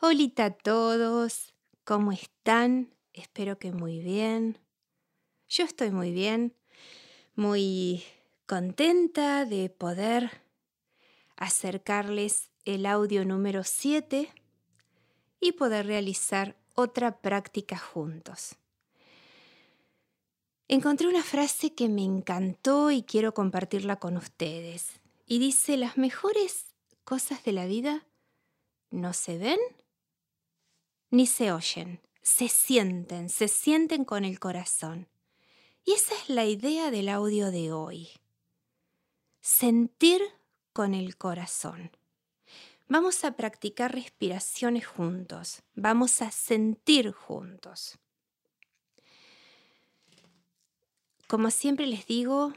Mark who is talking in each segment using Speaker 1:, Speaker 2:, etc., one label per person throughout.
Speaker 1: Hola a todos, ¿cómo están? Espero que muy bien. Yo estoy muy bien, muy contenta de poder acercarles el audio número 7 y poder realizar otra práctica juntos. Encontré una frase que me encantó y quiero compartirla con ustedes. Y dice, las mejores cosas de la vida no se ven ni se oyen, se sienten, se sienten con el corazón. Y esa es la idea del audio de hoy. Sentir con el corazón. Vamos a practicar respiraciones juntos, vamos a sentir juntos. Como siempre les digo,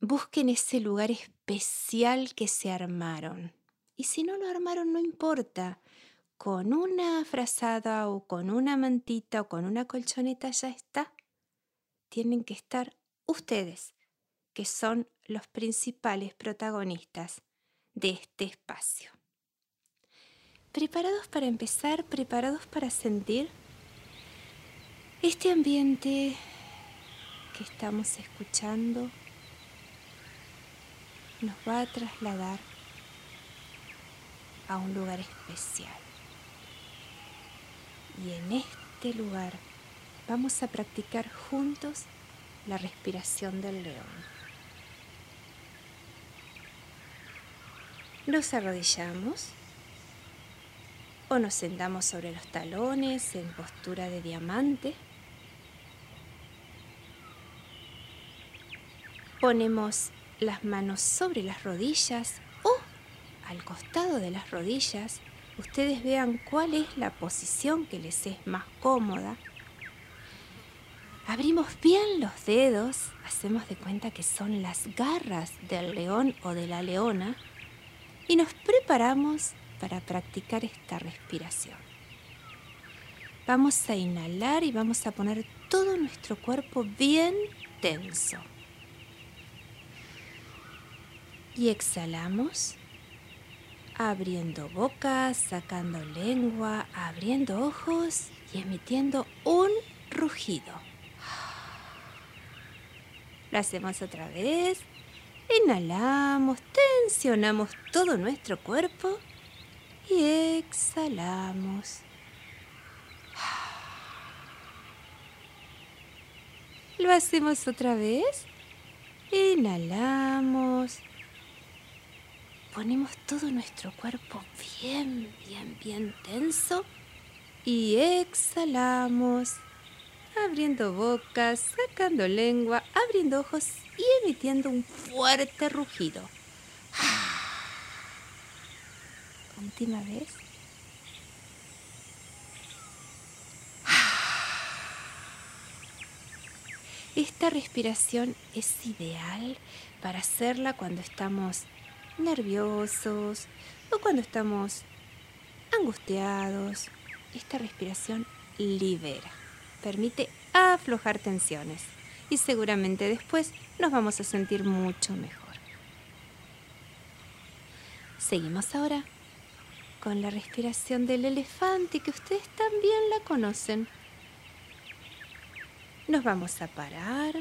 Speaker 1: busquen ese lugar especial que se armaron. Y si no lo armaron, no importa con una frazada o con una mantita o con una colchoneta ya está. Tienen que estar ustedes, que son los principales protagonistas de este espacio. ¿Preparados para empezar? ¿Preparados para sentir? Este ambiente que estamos escuchando nos va a trasladar a un lugar especial. Y en este lugar vamos a practicar juntos la respiración del león. Nos arrodillamos o nos sentamos sobre los talones en postura de diamante. Ponemos las manos sobre las rodillas o al costado de las rodillas ustedes vean cuál es la posición que les es más cómoda. Abrimos bien los dedos, hacemos de cuenta que son las garras del león o de la leona y nos preparamos para practicar esta respiración. Vamos a inhalar y vamos a poner todo nuestro cuerpo bien tenso. Y exhalamos abriendo boca, sacando lengua, abriendo ojos y emitiendo un rugido. Lo hacemos otra vez. Inhalamos, tensionamos todo nuestro cuerpo y exhalamos. Lo hacemos otra vez. Inhalamos, ponemos todo nuestro cuerpo bien, bien, bien tenso y exhalamos, abriendo boca, sacando lengua, abriendo ojos y emitiendo un fuerte rugido. Última vez. Esta respiración es ideal para hacerla cuando estamos nerviosos o cuando estamos angustiados. Esta respiración libera, permite aflojar tensiones y seguramente después nos vamos a sentir mucho mejor. Seguimos ahora con la respiración del elefante que ustedes también la conocen. Nos vamos a parar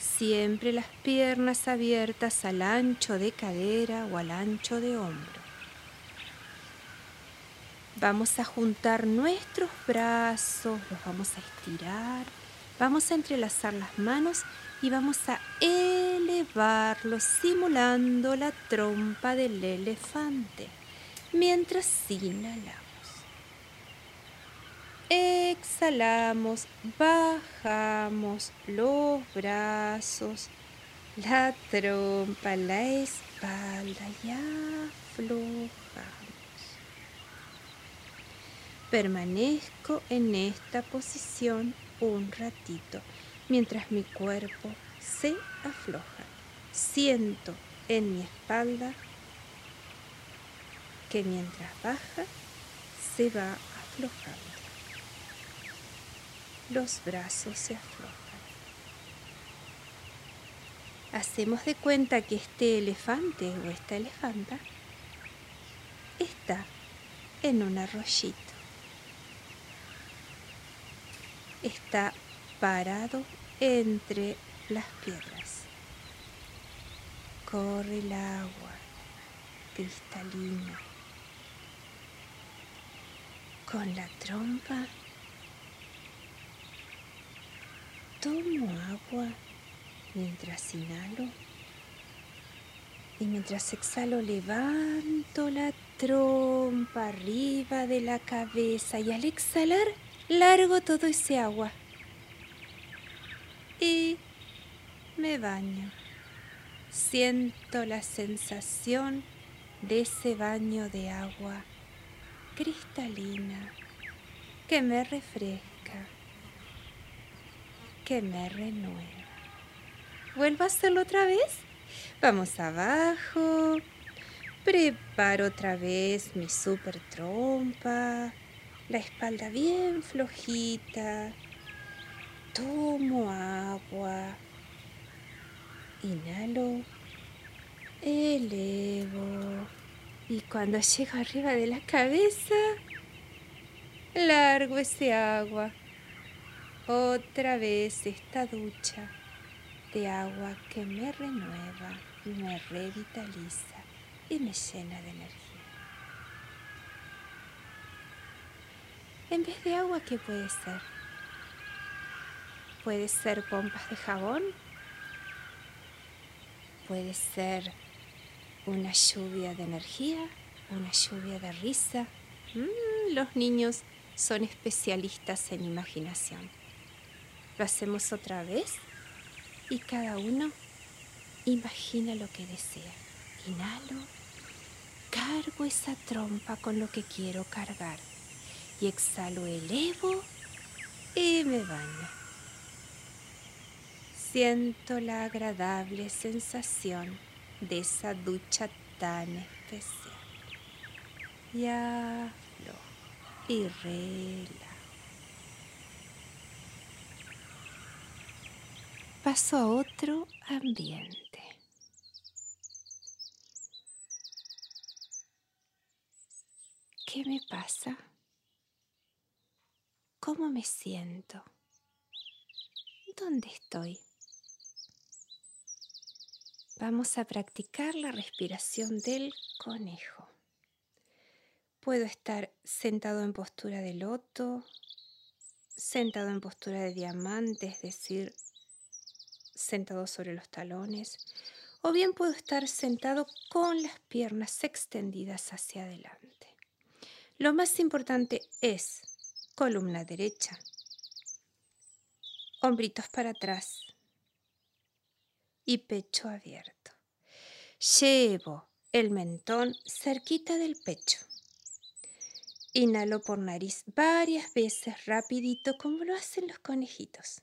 Speaker 1: Siempre las piernas abiertas al ancho de cadera o al ancho de hombro. Vamos a juntar nuestros brazos, los vamos a estirar, vamos a entrelazar las manos y vamos a elevarlos simulando la trompa del elefante mientras inhalamos. Exhalamos, bajamos los brazos, la trompa, la espalda y aflojamos. Permanezco en esta posición un ratito mientras mi cuerpo se afloja. Siento en mi espalda que mientras baja se va aflojando los brazos se aflojan. Hacemos de cuenta que este elefante o esta elefanta está en un arroyito. Está parado entre las piedras. Corre el agua cristalina. Con la trompa tomo agua mientras inhalo y mientras exhalo levanto la trompa arriba de la cabeza y al exhalar largo todo ese agua y me baño. Siento la sensación de ese baño de agua cristalina que me refresca, me renueva. ¿Vuelvo a hacerlo otra vez? Vamos abajo. Preparo otra vez mi super trompa. La espalda bien flojita. Tomo agua. Inhalo. Elevo. Y cuando llego arriba de la cabeza, largo ese agua. Otra vez esta ducha de agua que me renueva, me revitaliza y me llena de energía. En vez de agua, ¿qué puede ser? Puede ser pompas de jabón, puede ser una lluvia de energía, una lluvia de risa. Mm, los niños son especialistas en imaginación. ¿Lo hacemos otra vez? y cada uno imagina lo que desea. Inhalo, cargo esa trompa con lo que quiero cargar y exhalo, elevo y me baño. Siento la agradable sensación de esa ducha tan especial. Y aflojo y relajo. Paso a otro ambiente. ¿Qué me pasa? ¿Cómo me siento? ¿Dónde estoy? Vamos a practicar la respiración del conejo. Puedo estar sentado en postura de loto, sentado en postura de diamante, es decir, sentado sobre los talones, o bien puedo estar sentado con las piernas extendidas hacia adelante. Lo más importante es columna derecha, hombritos para atrás y pecho abierto. Llevo el mentón cerquita del pecho. Inhalo por nariz varias veces rapidito como lo hacen los conejitos.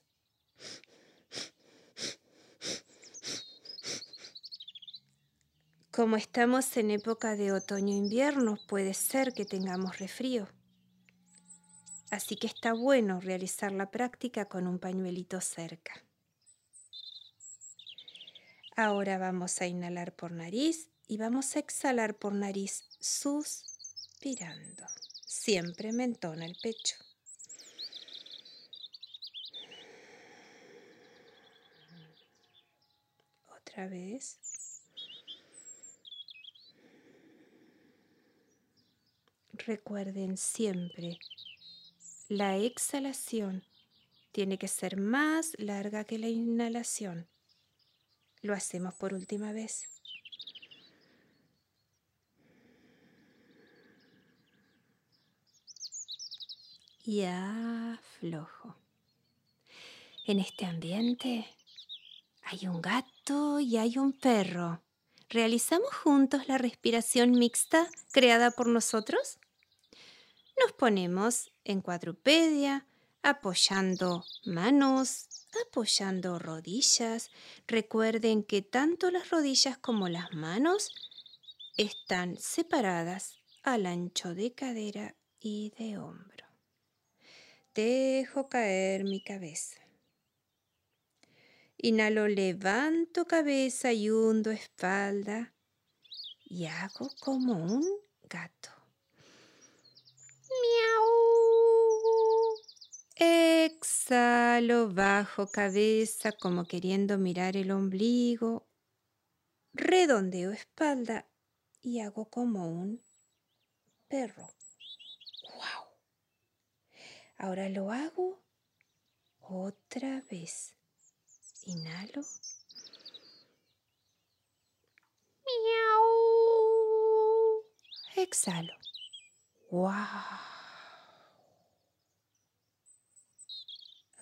Speaker 1: Como estamos en época de otoño-invierno, puede ser que tengamos resfrío. Así que está bueno realizar la práctica con un pañuelito cerca. Ahora vamos a inhalar por nariz y vamos a exhalar por nariz suspirando. Siempre mentona el pecho. Otra vez. Recuerden siempre, la exhalación tiene que ser más larga que la inhalación. Lo hacemos por última vez. Y aflojo. En este ambiente hay un gato y hay un perro. ¿Realizamos juntos la respiración mixta creada por nosotros? Nos ponemos en cuadrupedia, apoyando manos, apoyando rodillas. Recuerden que tanto las rodillas como las manos están separadas al ancho de cadera y de hombro. Dejo caer mi cabeza. Inhalo, levanto cabeza y hundo espalda y hago como un gato. Miau. Exhalo, bajo cabeza como queriendo mirar el ombligo. Redondeo espalda y hago como un perro. ¡Wow! Ahora lo hago otra vez. Inhalo. Miau. Exhalo. ¡Wow!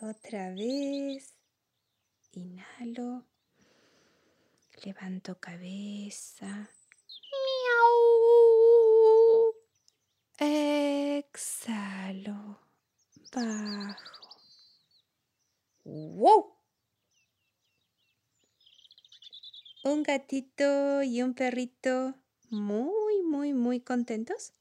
Speaker 1: Otra vez. Inhalo. Levanto cabeza. Miau. Exhalo. Bajo. ¡Wow! Un gatito y un perrito muy, muy, muy contentos.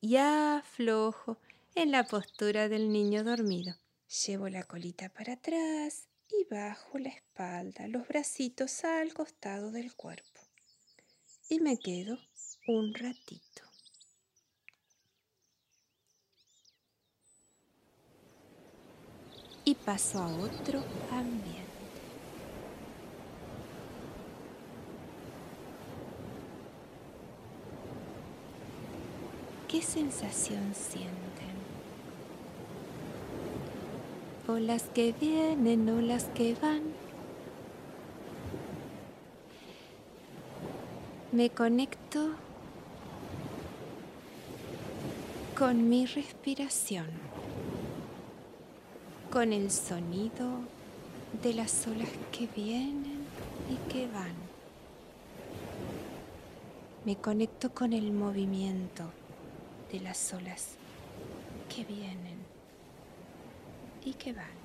Speaker 1: Ya aflojo en la postura del niño dormido. Llevo la colita para atrás y bajo la espalda, los bracitos al costado del cuerpo. Y me quedo un ratito. Y paso a otro ambiente. ¿Qué sensación sienten? O las que vienen o las que van. Me conecto con mi respiración, con el sonido de las olas que vienen y que van. Me conecto con el movimiento de las olas que vienen y que van.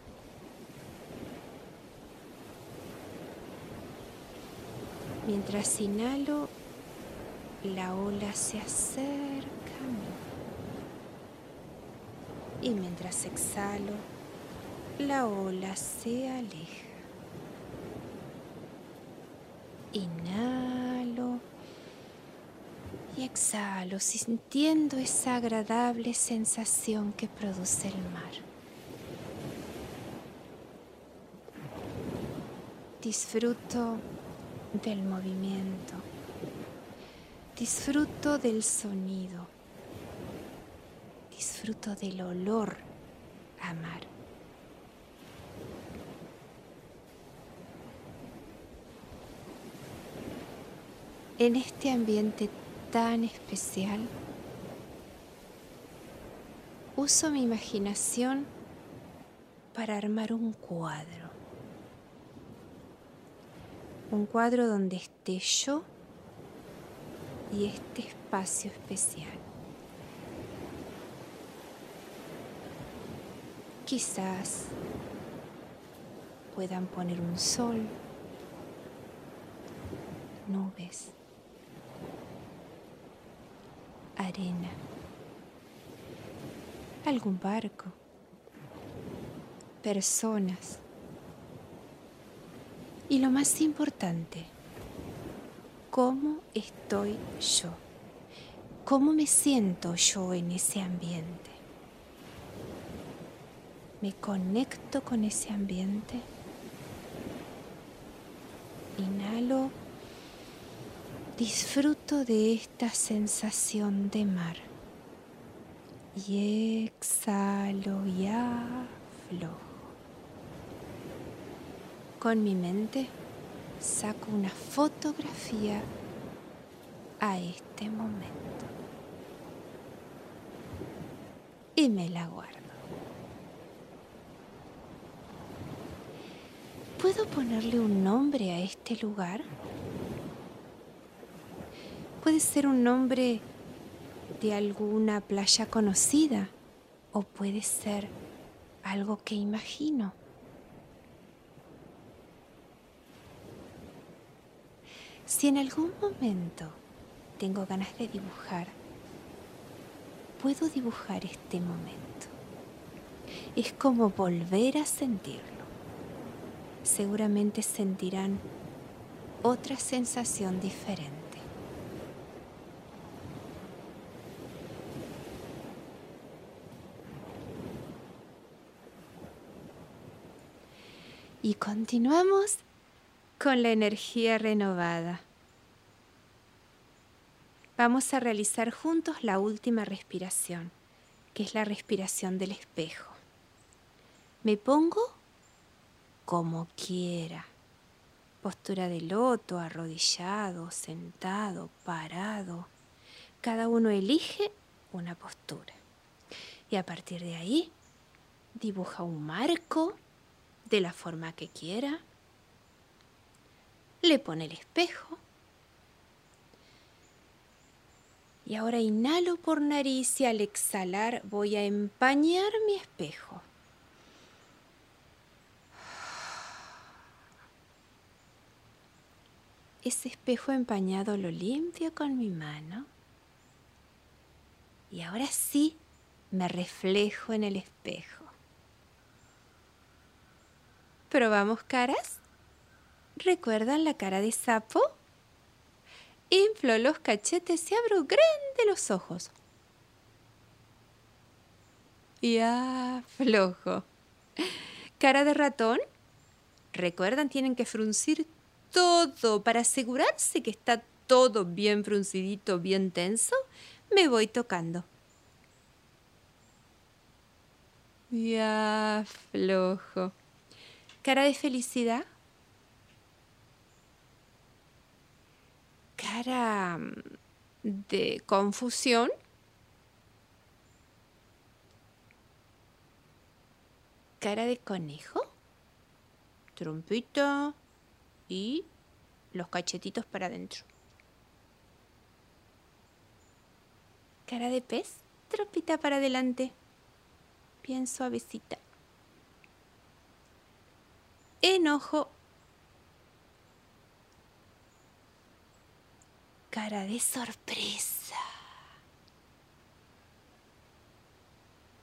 Speaker 1: Mientras inhalo, la ola se acerca a mí. Y mientras exhalo, la ola se aleja. Inhalo exhalo sintiendo esa agradable sensación que produce el mar. Disfruto del movimiento, disfruto del sonido, disfruto del olor a mar. En este ambiente tan especial, uso mi imaginación para armar un cuadro. Un cuadro donde esté yo y este espacio especial. Quizás puedan poner un sol, nubes arena, algún barco, personas. Y lo más importante, cómo estoy yo, cómo me siento yo en ese ambiente. Me conecto con ese ambiente. Inhalo Disfruto de esta sensación de mar y exhalo y aflojo. Con mi mente saco una fotografía a este momento y me la guardo. ¿Puedo ponerle un nombre a este lugar? Puede ser un nombre de alguna playa conocida o puede ser algo que imagino. Si en algún momento tengo ganas de dibujar, puedo dibujar este momento. Es como volver a sentirlo. Seguramente sentirán otra sensación diferente Y continuamos con la energía renovada. Vamos a realizar juntos la última respiración, que es la respiración del espejo. Me pongo como quiera. Postura de loto, arrodillado, sentado, parado. Cada uno elige una postura. Y a partir de ahí, dibuja un marco de la forma que quiera. Le pone el espejo Y ahora inhalo por nariz y al exhalar voy a empañar mi espejo. Ese espejo empañado lo limpio con mi mano. Y ahora sí me reflejo en el espejo. ¿Probamos caras? ¿Recuerdan la cara de sapo? Inflo los cachetes y abro grande los ojos. Y aflojo. Cara de ratón. Recuerdan, tienen que fruncir todo para asegurarse que está todo bien fruncidito, bien tenso. Me voy tocando. Y aflojo. Cara de felicidad. cara mm, de confusión. Cara de conejo. Trompito. Y los cachetitos para adentro. Cara de pez. Trompita para adelante. Bien suavecita. Enojo cara de sorpresa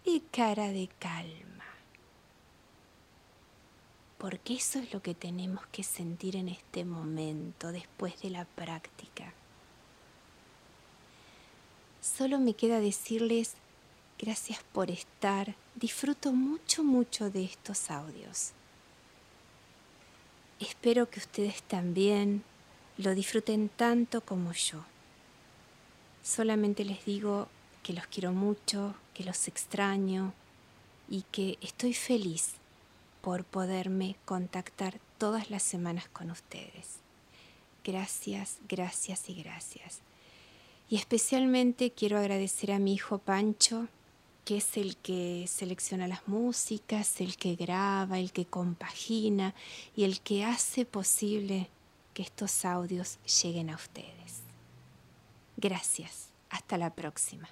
Speaker 1: y cara de calma. Porque eso es lo que tenemos que sentir en este momento después de la práctica. Solo me queda decirles gracias por estar. Disfruto mucho, mucho de estos audios. Espero que ustedes también lo disfruten tanto como yo. Solamente les digo que los quiero mucho, que los extraño y que estoy feliz por poderme contactar todas las semanas con ustedes. Gracias, gracias y gracias. Y especialmente quiero agradecer a mi hijo Pancho, que es el que selecciona las músicas, el que graba, el que compagina y el que hace posible que estos audios lleguen a ustedes. Gracias. Hasta la próxima.